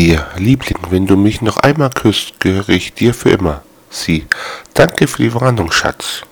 dir, Liebling, wenn du mich noch einmal küsst, gehöre ich dir für immer. Sie, danke für die Warnung, Schatz.